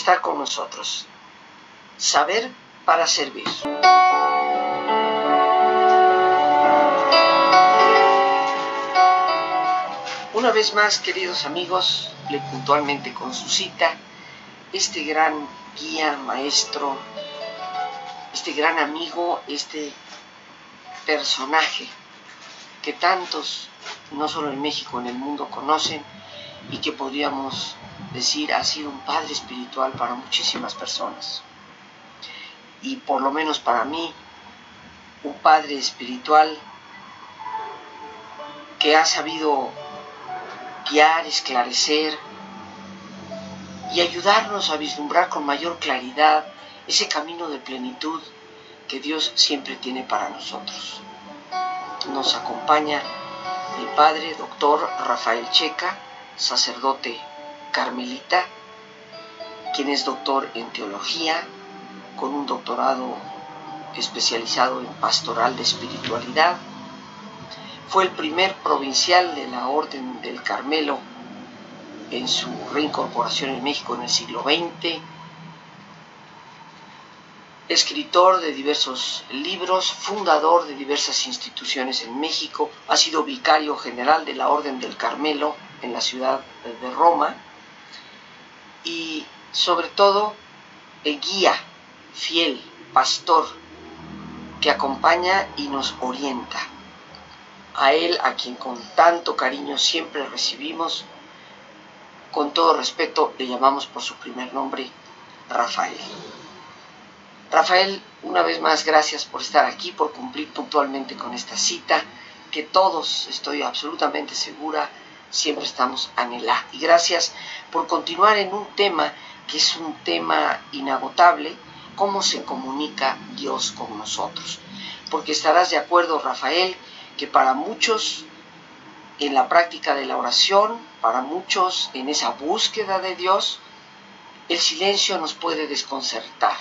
estar con nosotros. Saber para servir. Una vez más, queridos amigos, le puntualmente con su cita, este gran guía, maestro, este gran amigo, este personaje que tantos, no solo en México, en el mundo conocen y que podríamos decir ha sido un padre espiritual para muchísimas personas. Y por lo menos para mí, un padre espiritual que ha sabido guiar, esclarecer y ayudarnos a vislumbrar con mayor claridad ese camino de plenitud que Dios siempre tiene para nosotros. Nos acompaña el padre doctor Rafael Checa, sacerdote carmelita, quien es doctor en teología, con un doctorado especializado en pastoral de espiritualidad. Fue el primer provincial de la Orden del Carmelo en su reincorporación en México en el siglo XX. Escritor de diversos libros, fundador de diversas instituciones en México, ha sido vicario general de la Orden del Carmelo en la ciudad de Roma y sobre todo el guía fiel, pastor, que acompaña y nos orienta. A Él, a quien con tanto cariño siempre recibimos, con todo respeto le llamamos por su primer nombre, Rafael. Rafael, una vez más, gracias por estar aquí, por cumplir puntualmente con esta cita, que todos, estoy absolutamente segura, siempre estamos anhelando. Y gracias por continuar en un tema que es un tema inagotable, cómo se comunica Dios con nosotros. Porque estarás de acuerdo, Rafael, que para muchos en la práctica de la oración, para muchos en esa búsqueda de Dios, el silencio nos puede desconcertar.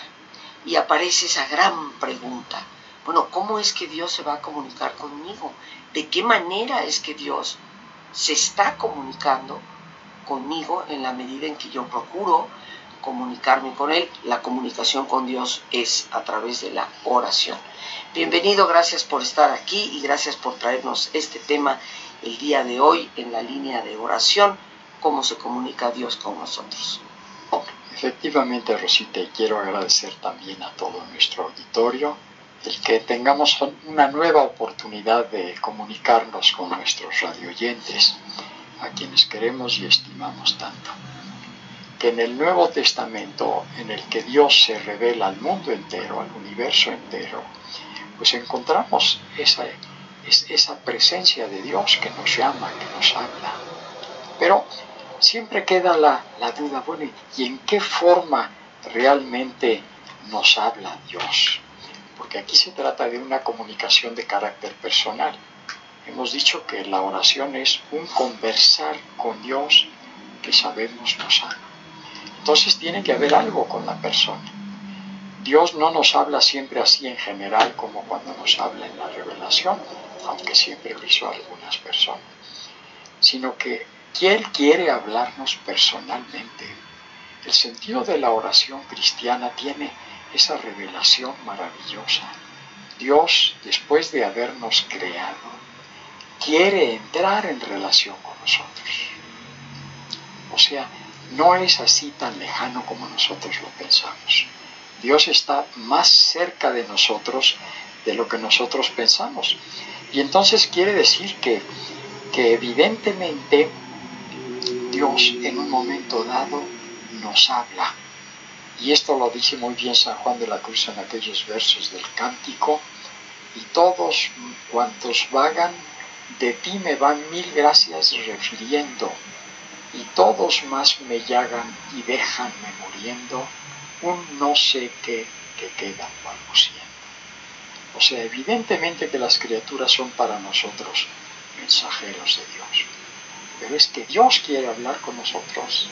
Y aparece esa gran pregunta. Bueno, ¿cómo es que Dios se va a comunicar conmigo? ¿De qué manera es que Dios se está comunicando conmigo en la medida en que yo procuro comunicarme con Él. La comunicación con Dios es a través de la oración. Bienvenido, gracias por estar aquí y gracias por traernos este tema el día de hoy en la línea de oración, cómo se comunica Dios con nosotros. Efectivamente, Rosita, y quiero agradecer también a todo nuestro auditorio el que tengamos una nueva oportunidad de comunicarnos con nuestros radioyentes, a quienes queremos y estimamos tanto. Que en el Nuevo Testamento, en el que Dios se revela al mundo entero, al universo entero, pues encontramos esa, esa presencia de Dios que nos llama, que nos habla. Pero siempre queda la, la duda, bueno, ¿y en qué forma realmente nos habla Dios? Porque aquí se trata de una comunicación de carácter personal. Hemos dicho que la oración es un conversar con Dios que sabemos nos ama. Entonces tiene que haber algo con la persona. Dios no nos habla siempre así en general como cuando nos habla en la revelación, aunque siempre lo hizo a algunas personas, sino que Él quiere hablarnos personalmente. El sentido de la oración cristiana tiene esa revelación maravillosa. Dios, después de habernos creado, quiere entrar en relación con nosotros. O sea, no es así tan lejano como nosotros lo pensamos. Dios está más cerca de nosotros de lo que nosotros pensamos. Y entonces quiere decir que, que evidentemente Dios en un momento dado nos habla y esto lo dice muy bien San Juan de la Cruz en aquellos versos del cántico. Y todos cuantos vagan, de ti me van mil gracias refiriendo. Y todos más me llagan y déjanme muriendo un no sé qué que quedan balbuciendo. O sea, evidentemente que las criaturas son para nosotros mensajeros de Dios. Pero es que Dios quiere hablar con nosotros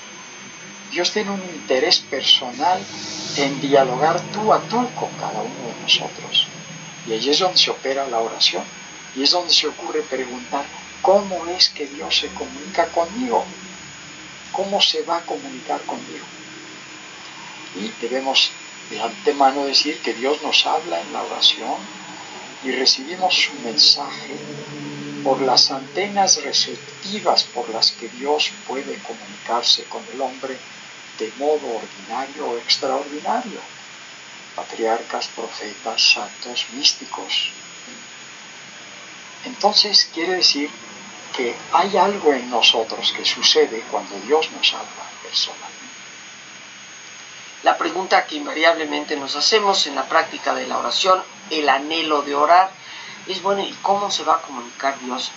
Dios tiene un interés personal en dialogar tú a tú con cada uno de nosotros. Y ahí es donde se opera la oración. Y es donde se ocurre preguntar, ¿cómo es que Dios se comunica conmigo? ¿Cómo se va a comunicar conmigo? Y debemos de antemano decir que Dios nos habla en la oración y recibimos su mensaje por las antenas receptivas por las que Dios puede comunicarse con el hombre de modo ordinario o extraordinario. Patriarcas, profetas, santos, místicos. Entonces quiere decir que hay algo en nosotros que sucede cuando Dios nos habla personalmente. La pregunta que invariablemente nos hacemos en la práctica de la oración, el anhelo de orar, es bueno, ¿y cómo se va a comunicar Dios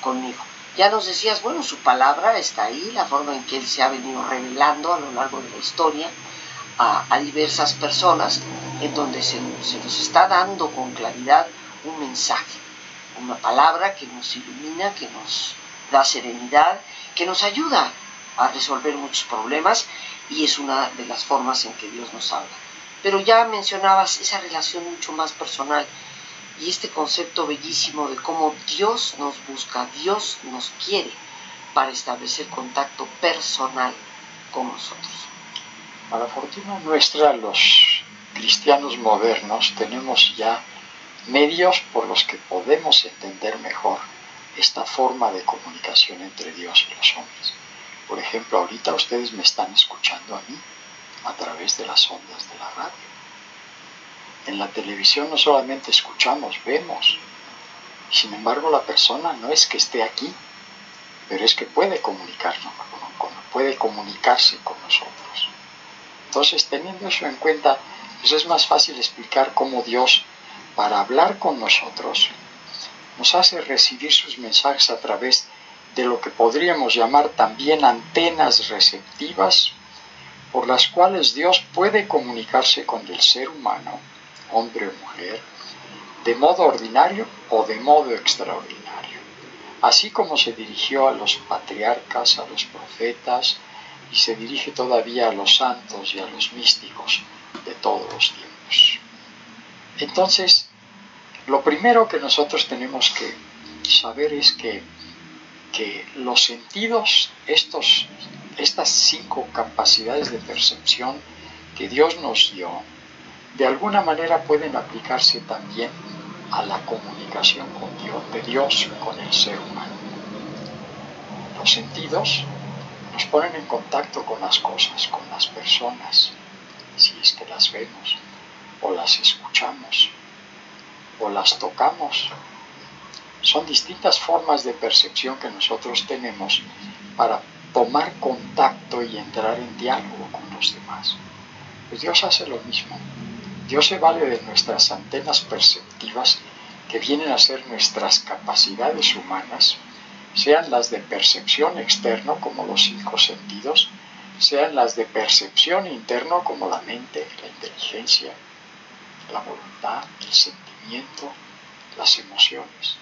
conmigo? Ya nos decías, bueno, su palabra está ahí, la forma en que Él se ha venido revelando a lo largo de la historia a, diversas personas, en donde se, se nos está dando con claridad un mensaje, una palabra que nos ilumina, que nos da serenidad, que nos ayuda a resolver muchos problemas y es una de las formas en que Dios nos habla. Pero ya mencionabas esa relación mucho más personal y este concepto bellísimo de cómo Dios nos busca, Dios nos quiere para establecer contacto personal con nosotros. Para fortuna nuestra, los cristianos modernos tenemos ya medios por los que podemos entender mejor esta forma de comunicación entre Dios y los hombres. Por ejemplo, ahorita ustedes me están escuchando a mí a través de las ondas de la radio. En la televisión no solamente escuchamos, vemos. Sin embargo, la persona no es que esté aquí, pero es que puede comunicarnos, puede comunicarse con nosotros. Entonces, teniendo eso en cuenta, pues es más fácil explicar cómo Dios, para hablar con nosotros, nos hace recibir sus mensajes a través de lo que podríamos llamar también antenas receptivas, por las cuales Dios puede comunicarse con el ser humano hombre o mujer, de modo ordinario o de modo extraordinario, así como se dirigió a los patriarcas, a los profetas, y se dirige todavía a los santos y a los místicos de todos los tiempos. Entonces, lo primero que nosotros tenemos que saber es que, que los sentidos, estos, estas cinco capacidades de percepción que Dios nos dio, de alguna manera pueden aplicarse también a la comunicación con Dios, de Dios con el ser humano. Los sentidos nos ponen en contacto con las cosas, con las personas, si es que las vemos, o las escuchamos, o las tocamos. Son distintas formas de percepción que nosotros tenemos para tomar contacto y entrar en diálogo con los demás. Pues Dios hace lo mismo. Dios se vale de nuestras antenas perceptivas que vienen a ser nuestras capacidades humanas, sean las de percepción externo como los cinco sentidos, sean las de percepción interno como la mente, la inteligencia, la voluntad, el sentimiento, las emociones.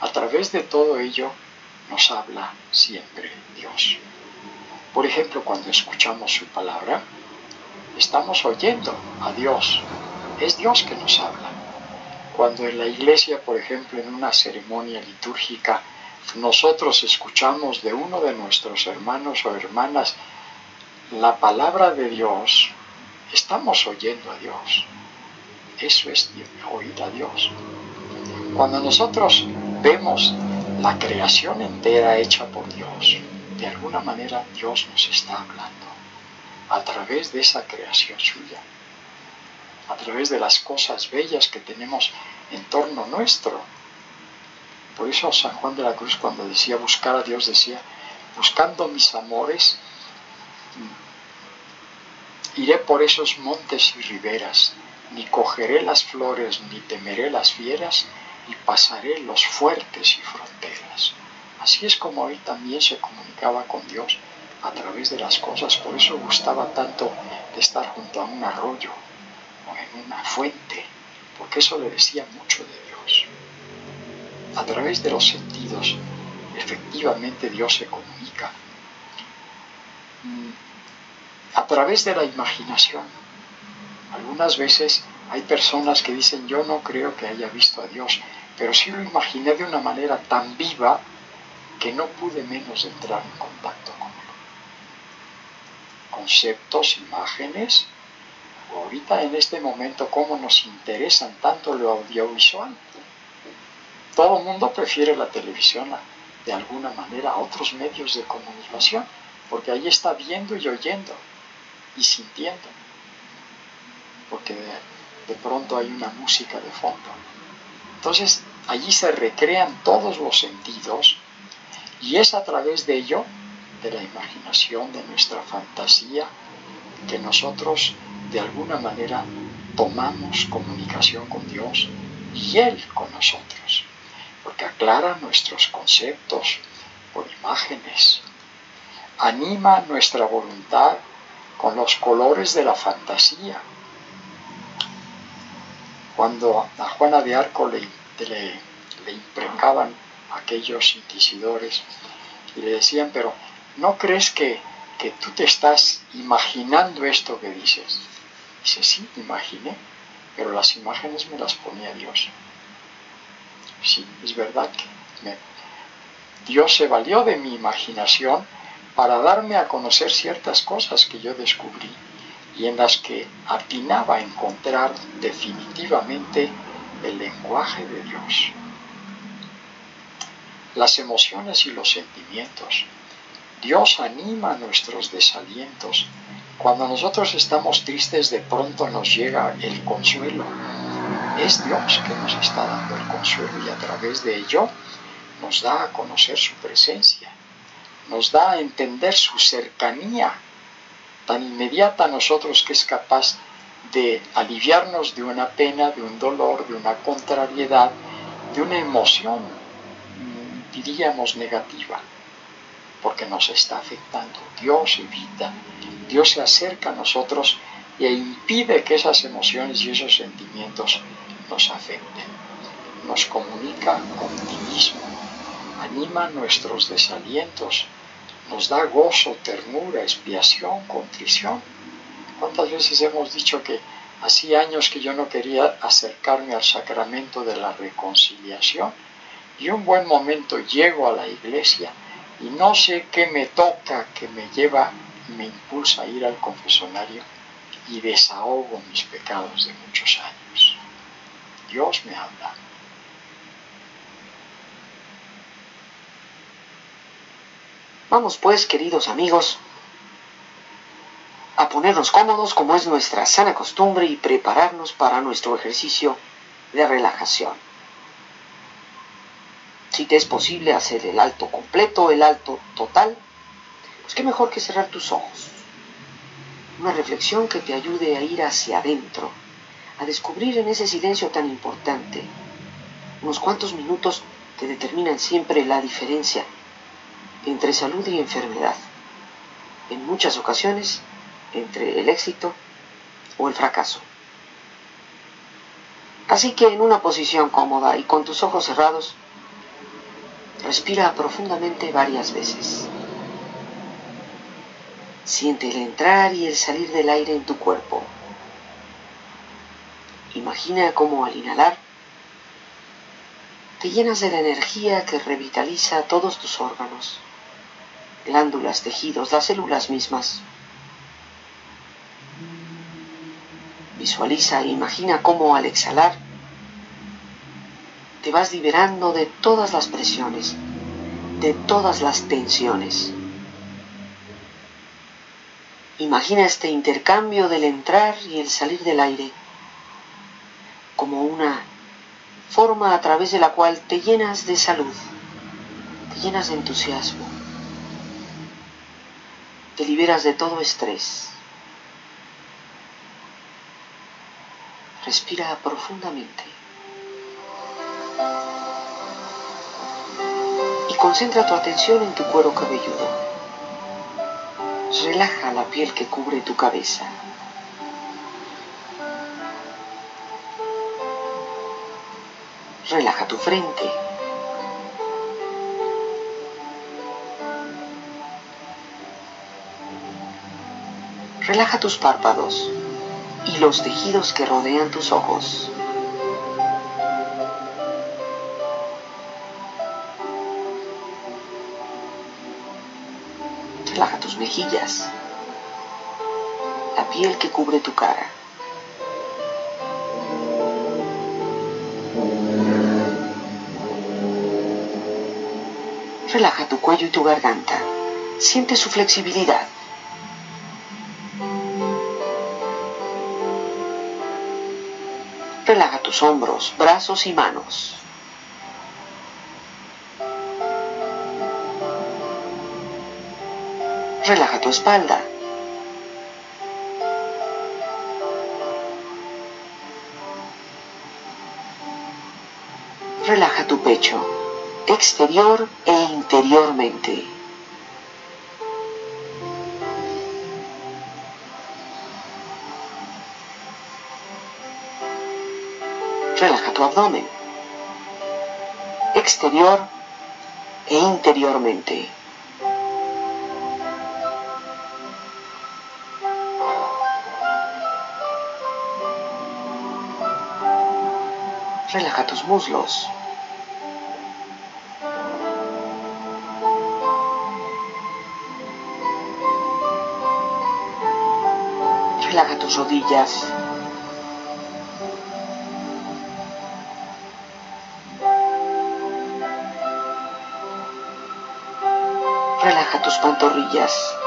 A través de todo ello nos habla siempre Dios. Por ejemplo, cuando escuchamos su palabra, estamos oyendo a Dios es Dios que nos habla. Cuando en la iglesia, por ejemplo, en una ceremonia litúrgica, nosotros escuchamos de uno de nuestros hermanos o hermanas la palabra de Dios, estamos oyendo a Dios. Eso es oír a Dios. Cuando nosotros vemos la creación entera hecha por Dios, de alguna manera Dios nos está hablando a través de esa creación suya a través de las cosas bellas que tenemos en torno nuestro. Por eso San Juan de la Cruz cuando decía buscar a Dios decía, buscando mis amores, iré por esos montes y riberas, ni cogeré las flores, ni temeré las fieras, y pasaré los fuertes y fronteras. Así es como él también se comunicaba con Dios a través de las cosas, por eso gustaba tanto de estar junto a un arroyo, una fuente, porque eso le decía mucho de Dios. A través de los sentidos, efectivamente Dios se comunica. A través de la imaginación. Algunas veces hay personas que dicen, yo no creo que haya visto a Dios, pero sí lo imaginé de una manera tan viva que no pude menos entrar en contacto con él. Conceptos, imágenes, ahorita en este momento cómo nos interesan tanto lo audiovisual. Todo el mundo prefiere la televisión de alguna manera a otros medios de comunicación, porque ahí está viendo y oyendo y sintiendo, porque de, pronto hay una música de fondo. Entonces allí se recrean todos los sentidos y es a través de ello, de la imaginación, de nuestra fantasía, que nosotros de alguna manera tomamos comunicación con Dios y Él con nosotros, porque aclara nuestros conceptos por imágenes, anima nuestra voluntad con los colores de la fantasía. Cuando a Juana de Arco le, le, le aquellos inquisidores y le decían, pero ¿no crees que, que tú te estás imaginando esto que dices? Dice, sí, imaginé, pero las imágenes me las ponía Dios. Sí, es verdad que Dios se valió de mi imaginación para darme a conocer ciertas cosas que yo descubrí y en las que atinaba a encontrar definitivamente el lenguaje de Dios. Las emociones y los sentimientos. Dios anima nuestros desalientos cuando nosotros estamos tristes, de pronto nos llega el consuelo. Es Dios que nos está dando el consuelo y a través de ello nos da a conocer su presencia, nos da a entender su cercanía tan inmediata a nosotros que es capaz de aliviarnos de una pena, de un dolor, de una contrariedad, de una emoción, diríamos, negativa, porque nos está afectando. Dios evita Dios se acerca a nosotros e impide que esas emociones y esos sentimientos nos afecten. Nos comunica con mismo, anima nuestros desalientos, nos da gozo, ternura, expiación, contrición. ¿Cuántas veces hemos dicho que hacía años que yo no quería acercarme al sacramento de la reconciliación? Y un buen momento llego a la iglesia y no sé qué me toca que me lleva me impulsa a ir al confesonario y desahogo mis pecados de muchos años. Dios me habla. Vamos pues, queridos amigos, a ponernos cómodos como es nuestra sana costumbre y prepararnos para nuestro ejercicio de relajación. Si te es posible hacer el alto completo, el alto total, pues qué mejor que cerrar tus ojos. Una reflexión que te ayude a ir hacia adentro, a descubrir en ese silencio tan importante unos cuantos minutos que determinan siempre la diferencia entre salud y enfermedad. En muchas ocasiones, entre el éxito o el fracaso. Así que en una posición cómoda y con tus ojos cerrados, respira profundamente varias veces. Siente el entrar y el salir del aire en tu cuerpo. Imagina cómo al inhalar te llenas de la energía que revitaliza todos tus órganos, glándulas, tejidos, las células mismas. Visualiza e imagina cómo al exhalar te vas liberando de todas las presiones, de todas las tensiones. Imagina este intercambio del entrar y el salir del aire como una forma a través de la cual te llenas de salud, te llenas de entusiasmo, te liberas de todo estrés. Respira profundamente concentra tu atención en tu cuero cabelludo relaja la piel que cubre tu cabeza. Relaja tu frente. Relaja tus párpados y los tejidos que rodean tus ojos. mejillas, la piel que cubre tu cara. Relaja tu cuello y tu garganta. Siente su flexibilidad. Relaja tus hombros, brazos y manos. Relaja tu espalda. Relaja tu pecho, exterior e interiormente. Relaja tu abdomen, exterior e interiormente. Relaja tus muslos. Relaja tus rodillas. Relaja tus pantorrillas.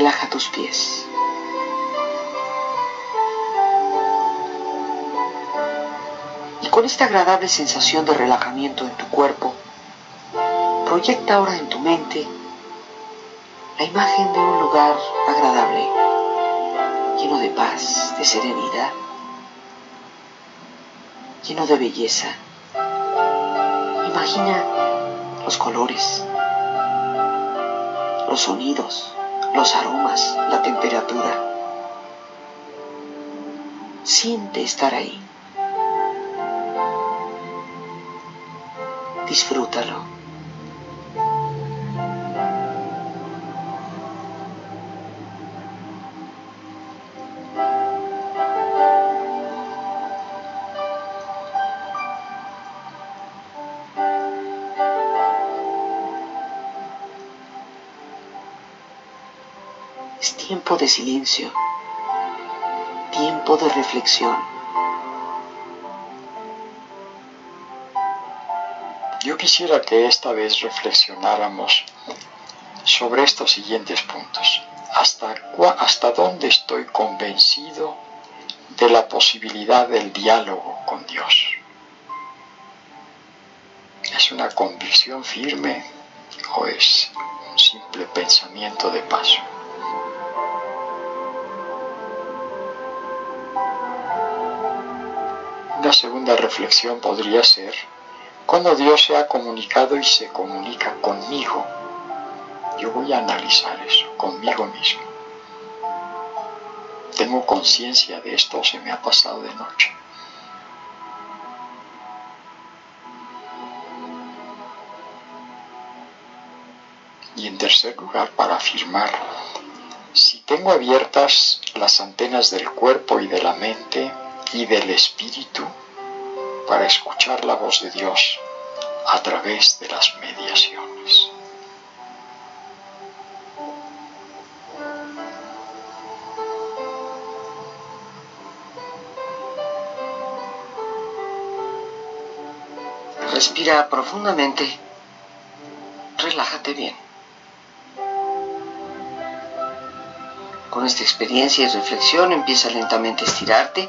Relaja tus pies. Y con esta agradable sensación de relajamiento en tu cuerpo, proyecta ahora en tu mente la imagen de un lugar agradable, lleno de paz, de serenidad, lleno de belleza. Imagina los colores, los sonidos, los aromas, la temperatura. Siente estar ahí. Disfrútalo. Es tiempo de silencio, tiempo de reflexión. Yo quisiera que esta vez reflexionáramos sobre estos siguientes puntos. ¿Hasta, ¿Hasta dónde estoy convencido de la posibilidad del diálogo con Dios? ¿Es una convicción firme o es un simple pensamiento de paso? Una segunda reflexión podría ser cuando Dios se ha comunicado y se comunica conmigo. Yo voy a analizar eso conmigo mismo. ¿Tengo conciencia de esto se me ha pasado de noche? Y en tercer lugar, para afirmar, si tengo abiertas las antenas del cuerpo y de la mente y del espíritu para escuchar la voz de Dios a través de las mediaciones. Respira profundamente. Relájate bien. Con esta experiencia y reflexión empieza lentamente a estirarte,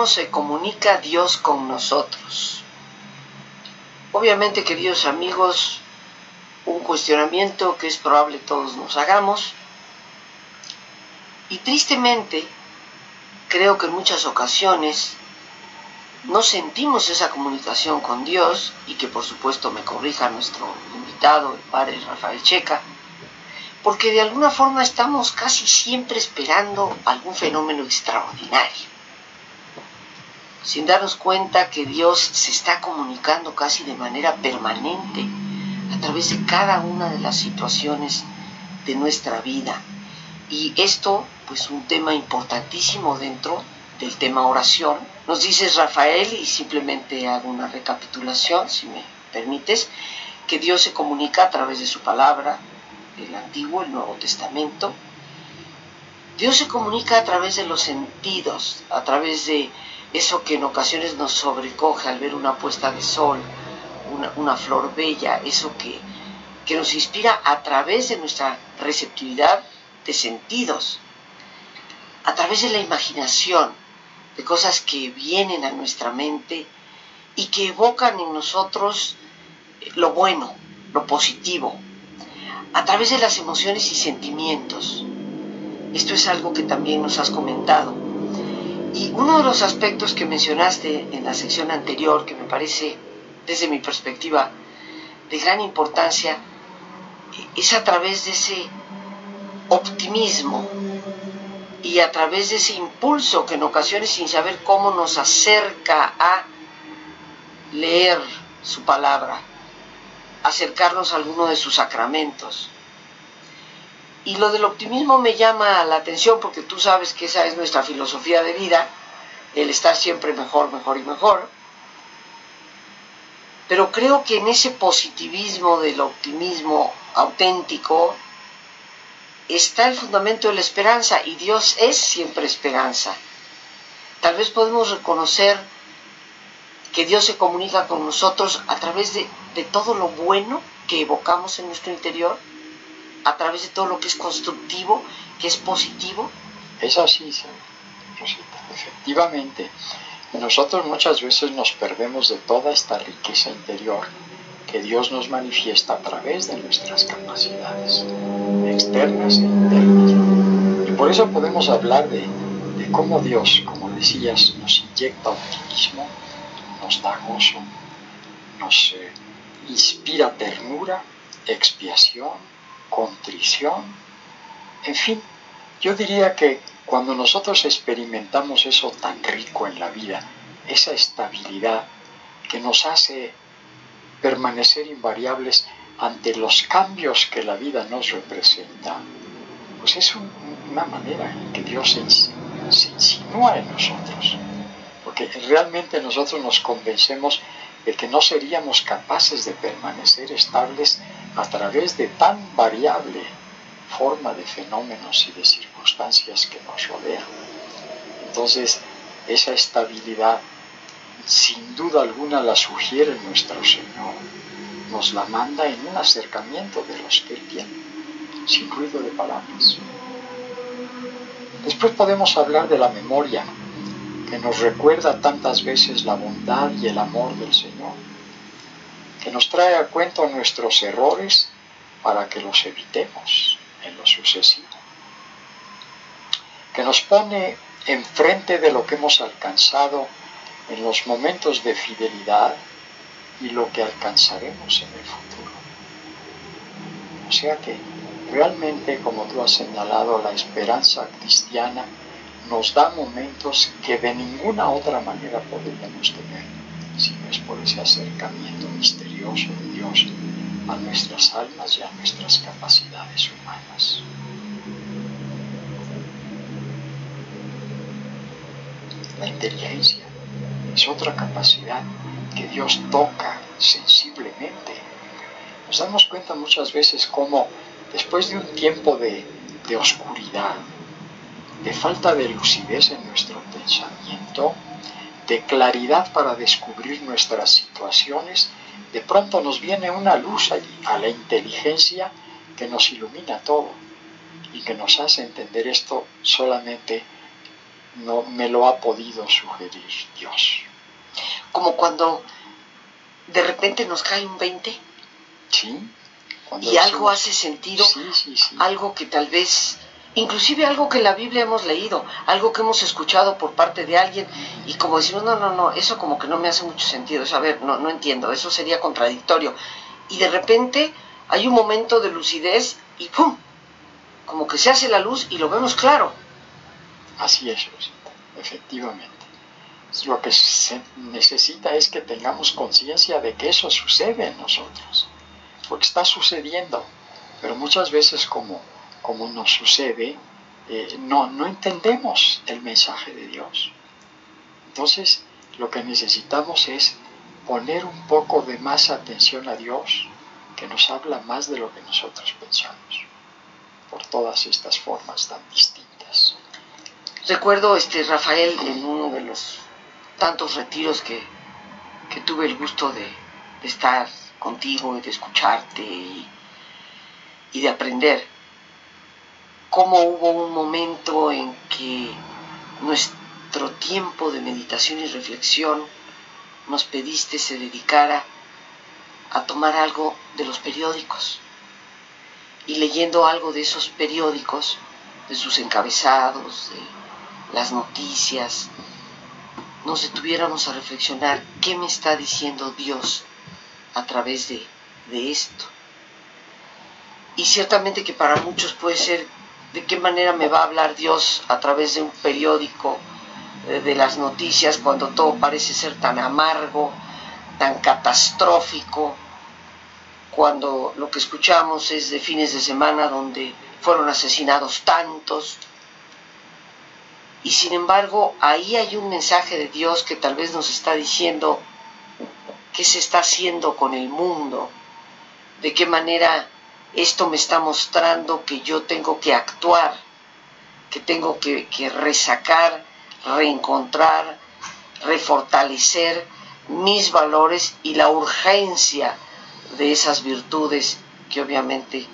Cómo se comunica Dios con nosotros. Obviamente, queridos amigos, un cuestionamiento que es probable todos nos hagamos. Y tristemente, creo que en muchas ocasiones no sentimos esa comunicación con Dios y que por supuesto me corrija nuestro invitado, el padre Rafael Checa, porque de alguna forma estamos casi siempre esperando algún fenómeno extraordinario, sin darnos cuenta que Dios se está comunicando casi de manera permanente a través de cada una de las situaciones de nuestra vida. Y esto, pues un tema importantísimo dentro del tema oración. Nos dices, Rafael, y simplemente hago una recapitulación, si me permites, que Dios se comunica a través de su palabra, el Antiguo, el Nuevo Testamento. Dios se comunica a través de los sentidos, a través de eso que en ocasiones nos sobrecoge al ver una puesta de sol, una, flor bella, eso que, que nos inspira a través de nuestra receptividad de sentidos, a través de la imaginación, de cosas que vienen a nuestra mente y que evocan en nosotros lo bueno, lo positivo, a través de las emociones y sentimientos. Esto es algo que también nos has comentado. Y uno de los aspectos que mencionaste en la sección anterior, que me parece, desde mi perspectiva, de gran importancia, es a través de ese optimismo y a través de ese impulso que en ocasiones sin saber cómo nos acerca a leer su palabra, acercarnos a alguno de sus sacramentos. Y lo del optimismo me llama la atención porque tú sabes que esa es nuestra filosofía de vida, el estar siempre mejor, mejor y mejor. Pero creo que en ese positivismo del optimismo auténtico está el fundamento de la esperanza y Dios es siempre esperanza. Tal vez podemos reconocer que Dios se comunica con nosotros a través de, todo lo bueno que evocamos en nuestro interior, a través de todo lo que es constructivo, que es positivo. Es así, Rosita. Efectivamente, nosotros muchas veces nos perdemos de toda esta riqueza interior que Dios nos manifiesta a través de nuestras capacidades externas e internas. Y por eso podemos hablar de, de cómo Dios, como decías, nos inyecta optimismo, nos da gozo, nos eh, inspira ternura, expiación, contrición, en fin, yo diría que cuando nosotros experimentamos eso tan rico en la vida, esa estabilidad que nos hace permanecer invariables ante los cambios que la vida nos representa, pues es una manera en que Dios se, se insinúa en nosotros. Porque realmente nosotros nos convencemos de que no seríamos capaces de permanecer estables a través de tan variable forma de fenómenos y de circunstancias que nos rodean. Entonces, esa estabilidad, sin duda alguna, la sugiere nuestro Señor. Nos la manda en un acercamiento de los que Él tiene, sin ruido de palabras. Después podemos hablar de la memoria, que nos recuerda tantas veces la bondad y el amor del Señor, que nos trae a cuento nuestros errores para que los evitemos en lo sucesivo, que nos pone enfrente de lo que hemos alcanzado en los momentos de fidelidad y lo que alcanzaremos en el futuro. O sea que realmente, como tú has señalado, la esperanza cristiana nos da momentos que de ninguna otra manera podríamos tener si no es por ese acercamiento misterioso de Dios a nuestras almas y a nuestras capacidades humanas. La inteligencia es otra capacidad que Dios toca sensiblemente. Nos damos cuenta muchas veces cómo después de un tiempo de, de oscuridad, de falta de lucidez en nuestro pensamiento, de claridad para descubrir nuestras situaciones, de pronto nos viene una luz allí, a la inteligencia que nos ilumina todo y que nos hace entender esto solamente no me lo ha podido sugerir Dios. Como cuando de repente nos cae un 20. Sí. y algo hace sentido, algo que tal vez inclusive algo que en la Biblia hemos leído, algo que hemos escuchado por parte de alguien y como decimos, no, no, no, eso como que no me hace mucho sentido, eso, a ver, no, no entiendo, eso sería contradictorio. Y de repente hay un momento de lucidez y ¡pum! Como que se hace la luz y lo vemos claro. Así es, efectivamente. Lo que se necesita es que tengamos conciencia de que eso sucede en nosotros, porque está sucediendo, pero muchas veces como como nos sucede, eh, no, no entendemos el mensaje de Dios. Entonces, lo que necesitamos es poner un poco de más atención a Dios, que nos habla más de lo que nosotros pensamos, por todas estas formas tan distintas. Recuerdo, este, Rafael, en uno de los tantos retiros que, tuve el gusto de, estar contigo y de escucharte y de aprender, cómo hubo un momento en que nuestro tiempo de meditación y reflexión nos pediste se dedicara a tomar algo de los periódicos. Y leyendo algo de esos periódicos, de sus encabezados, de las noticias, nos detuviéramos a reflexionar qué me está diciendo Dios a través de, de esto. Y ciertamente que para muchos puede ser de qué manera me va a hablar Dios a través de un periódico, eh, de las noticias, cuando todo parece ser tan amargo, tan catastrófico, cuando lo que escuchamos es de fines de semana donde fueron asesinados tantos. Y sin embargo, ahí hay un mensaje de Dios que tal vez nos está diciendo qué se está haciendo con el mundo, de qué manera esto me está mostrando que yo tengo que actuar, que tengo que, resacar, reencontrar, refortalecer mis valores y la urgencia de esas virtudes que obviamente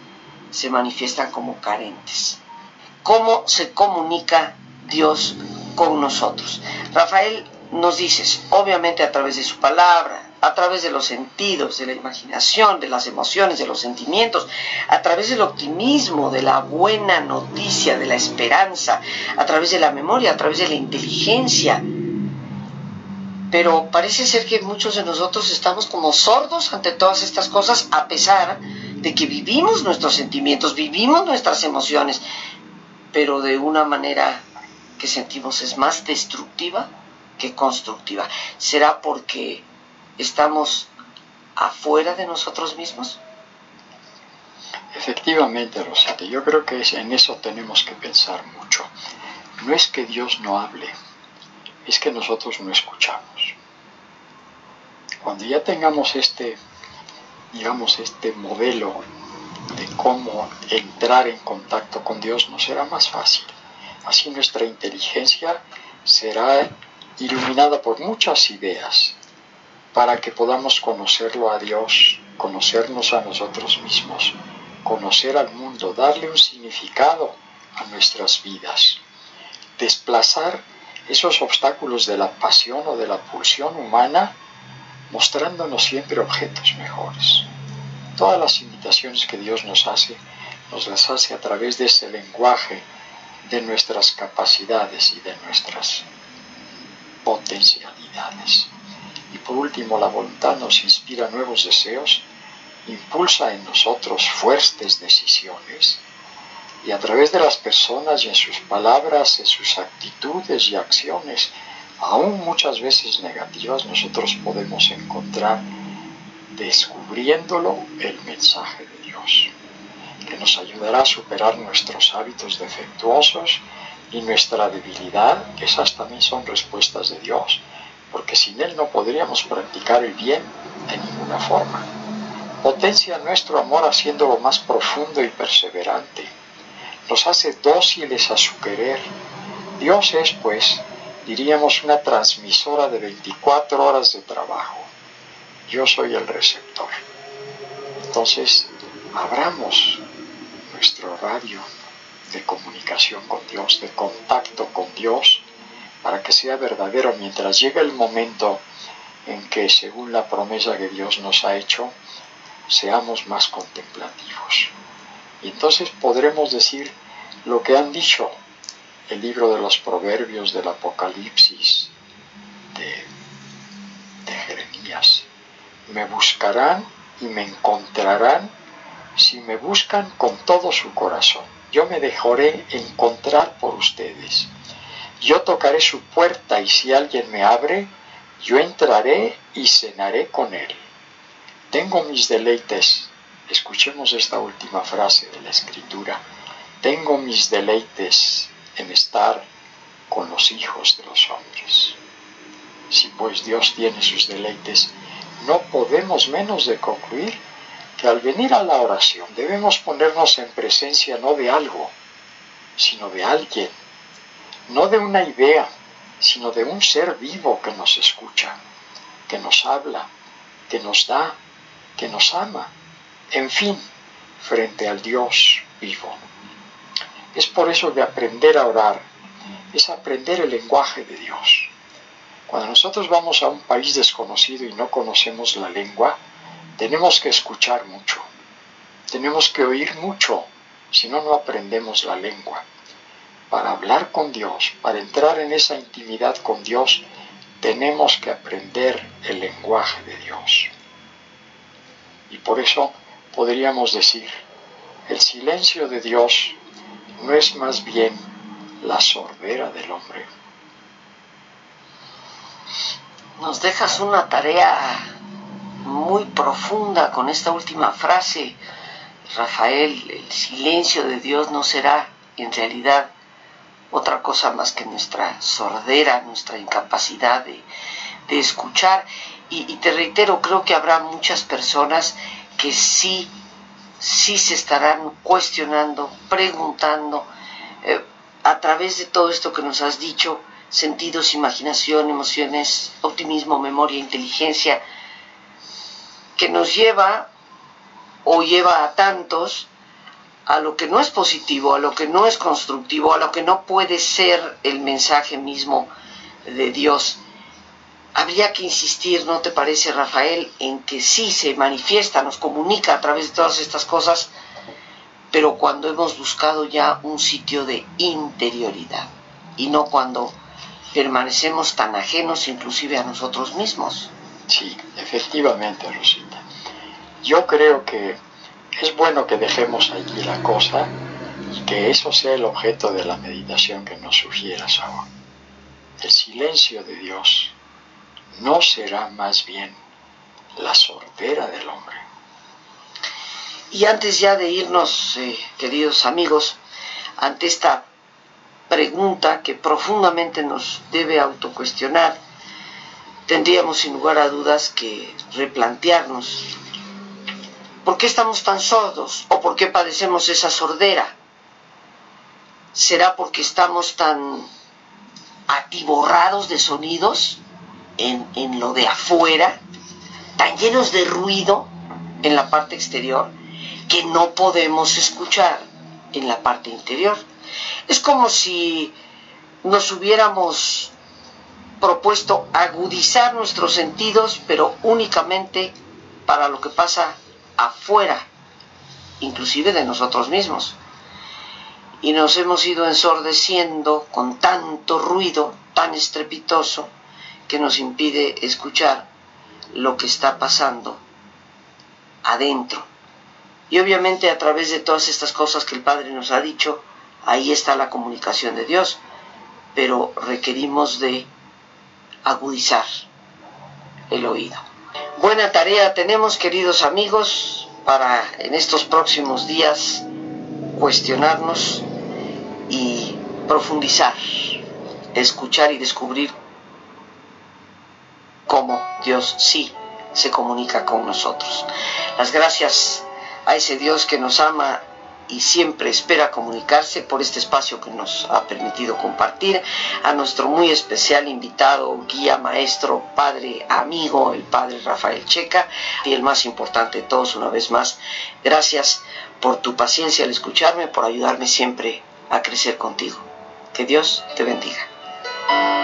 se manifiestan como carentes. ¿Cómo se comunica Dios con nosotros? Rafael nos dices, obviamente a través de su palabra, a través de los sentidos, de la imaginación, de las emociones, de los sentimientos, a través del optimismo, de la buena noticia, de la esperanza, a través de la memoria, a través de la inteligencia. Pero parece ser que muchos de nosotros estamos como sordos ante todas estas cosas a pesar de que vivimos nuestros sentimientos, vivimos nuestras emociones, pero de una manera que sentimos es más destructiva que constructiva. ¿Será porque estamos afuera de nosotros mismos? Efectivamente, Rosita, yo creo que en eso tenemos que pensar mucho. No es que Dios no hable, es que nosotros no escuchamos. Cuando ya tengamos este, digamos, este modelo de cómo entrar en contacto con Dios, nos será más fácil. Así nuestra inteligencia será iluminada por muchas ideas para que podamos conocerlo a Dios, conocernos a nosotros mismos, conocer al mundo, darle un significado a nuestras vidas, desplazar esos obstáculos de la pasión o de la pulsión humana, mostrándonos siempre objetos mejores. Todas las invitaciones que Dios nos hace, nos las hace a través de ese lenguaje de nuestras capacidades y de nuestras potencialidades. Por último, la voluntad nos inspira nuevos deseos, impulsa en nosotros fuertes decisiones y a través de las personas y en sus palabras, en sus actitudes y acciones, aún muchas veces negativas, nosotros podemos encontrar, descubriéndolo, el mensaje de Dios, que nos ayudará a superar nuestros hábitos defectuosos y nuestra debilidad, esas también son respuestas de Dios porque sin Él no podríamos practicar el bien de ninguna forma. Potencia nuestro amor haciéndolo más profundo y perseverante. Nos hace dóciles a su querer. Dios es, pues, diríamos, una transmisora de 24 horas de trabajo. Yo soy el receptor. Entonces, abramos nuestro radio de comunicación con Dios, de contacto con Dios, para que sea verdadero mientras llega el momento en que, según la promesa que Dios nos ha hecho, seamos más contemplativos. Y entonces podremos decir, lo que han dicho el libro de los proverbios del Apocalipsis de, de Jeremías. Me buscarán y me encontrarán si me buscan con todo su corazón. Yo me dejaré encontrar por ustedes. Yo tocaré su puerta y si alguien me abre, yo entraré y cenaré con él. Tengo mis deleites. Escuchemos esta última frase de la escritura. Tengo mis deleites en estar con los hijos de los hombres. Si pues Dios tiene sus deleites, no podemos menos de concluir que al venir a la oración debemos ponernos en presencia no de algo, sino de alguien, no de una idea, sino de un ser vivo que nos escucha, que nos habla, que nos da, que nos ama, en fin, frente al Dios vivo. Es por eso que aprender a orar es aprender el lenguaje de Dios. Cuando nosotros vamos a un país desconocido y no conocemos la lengua, tenemos que escuchar mucho, tenemos que oír mucho, si no, no aprendemos la lengua. Para hablar con Dios, para entrar en esa intimidad con Dios, tenemos que aprender el lenguaje de Dios. Y por eso podríamos decir, el silencio de Dios no es más bien la sordera del hombre. Nos dejas una tarea muy profunda con esta última frase. Rafael, el silencio de Dios no será en realidad otra cosa más que nuestra sordera, nuestra incapacidad de, escuchar. Y, y, te reitero, creo que habrá muchas personas que sí sí se estarán cuestionando, preguntando, eh, a través de todo esto que nos has dicho, sentidos, imaginación, emociones, optimismo, memoria, inteligencia, que nos lleva o lleva a tantos a lo que no es positivo, a lo que no es constructivo, a lo que no puede ser el mensaje mismo de Dios habría que insistir, ¿no te parece, Rafael, en que sí se manifiesta, nos comunica a través de todas estas cosas, pero cuando hemos buscado ya un sitio de interioridad y no cuando permanecemos tan ajenos inclusive a nosotros mismos. Sí, efectivamente, Rosita. Yo creo que es bueno que dejemos allí la cosa y que eso sea el objeto de la meditación que nos sugieras ahora. El silencio de Dios no será más bien la sordera del hombre. Y antes ya de irnos, eh, queridos amigos, ante esta pregunta que profundamente nos debe autocuestionar, tendríamos sin lugar a dudas que replantearnos por qué estamos tan sordos o por qué padecemos esa sordera. ¿Será porque estamos tan atiborrados de sonidos? en, lo de afuera, tan llenos de ruido en la parte exterior, que no podemos escuchar en la parte interior. Es como si nos hubiéramos propuesto agudizar nuestros sentidos, pero únicamente para lo que pasa afuera, inclusive de nosotros mismos. Y nos hemos ido ensordeciendo con tanto ruido tan estrepitoso que nos impide escuchar lo que está pasando adentro. Y obviamente a través de todas estas cosas que el Padre nos ha dicho, ahí está la comunicación de Dios, pero requerimos de agudizar el oído. Buena tarea tenemos, queridos amigos, para en estos próximos días cuestionarnos y profundizar, escuchar y descubrir cómo Dios sí se comunica con nosotros. Las gracias a ese Dios que nos ama y siempre espera comunicarse por este espacio que nos ha permitido compartir, a nuestro muy especial invitado, guía, maestro, padre, amigo, el padre Rafael Checa, y el más importante de todos, una vez más, gracias por tu paciencia al escucharme, por ayudarme siempre a crecer contigo. Que Dios te bendiga.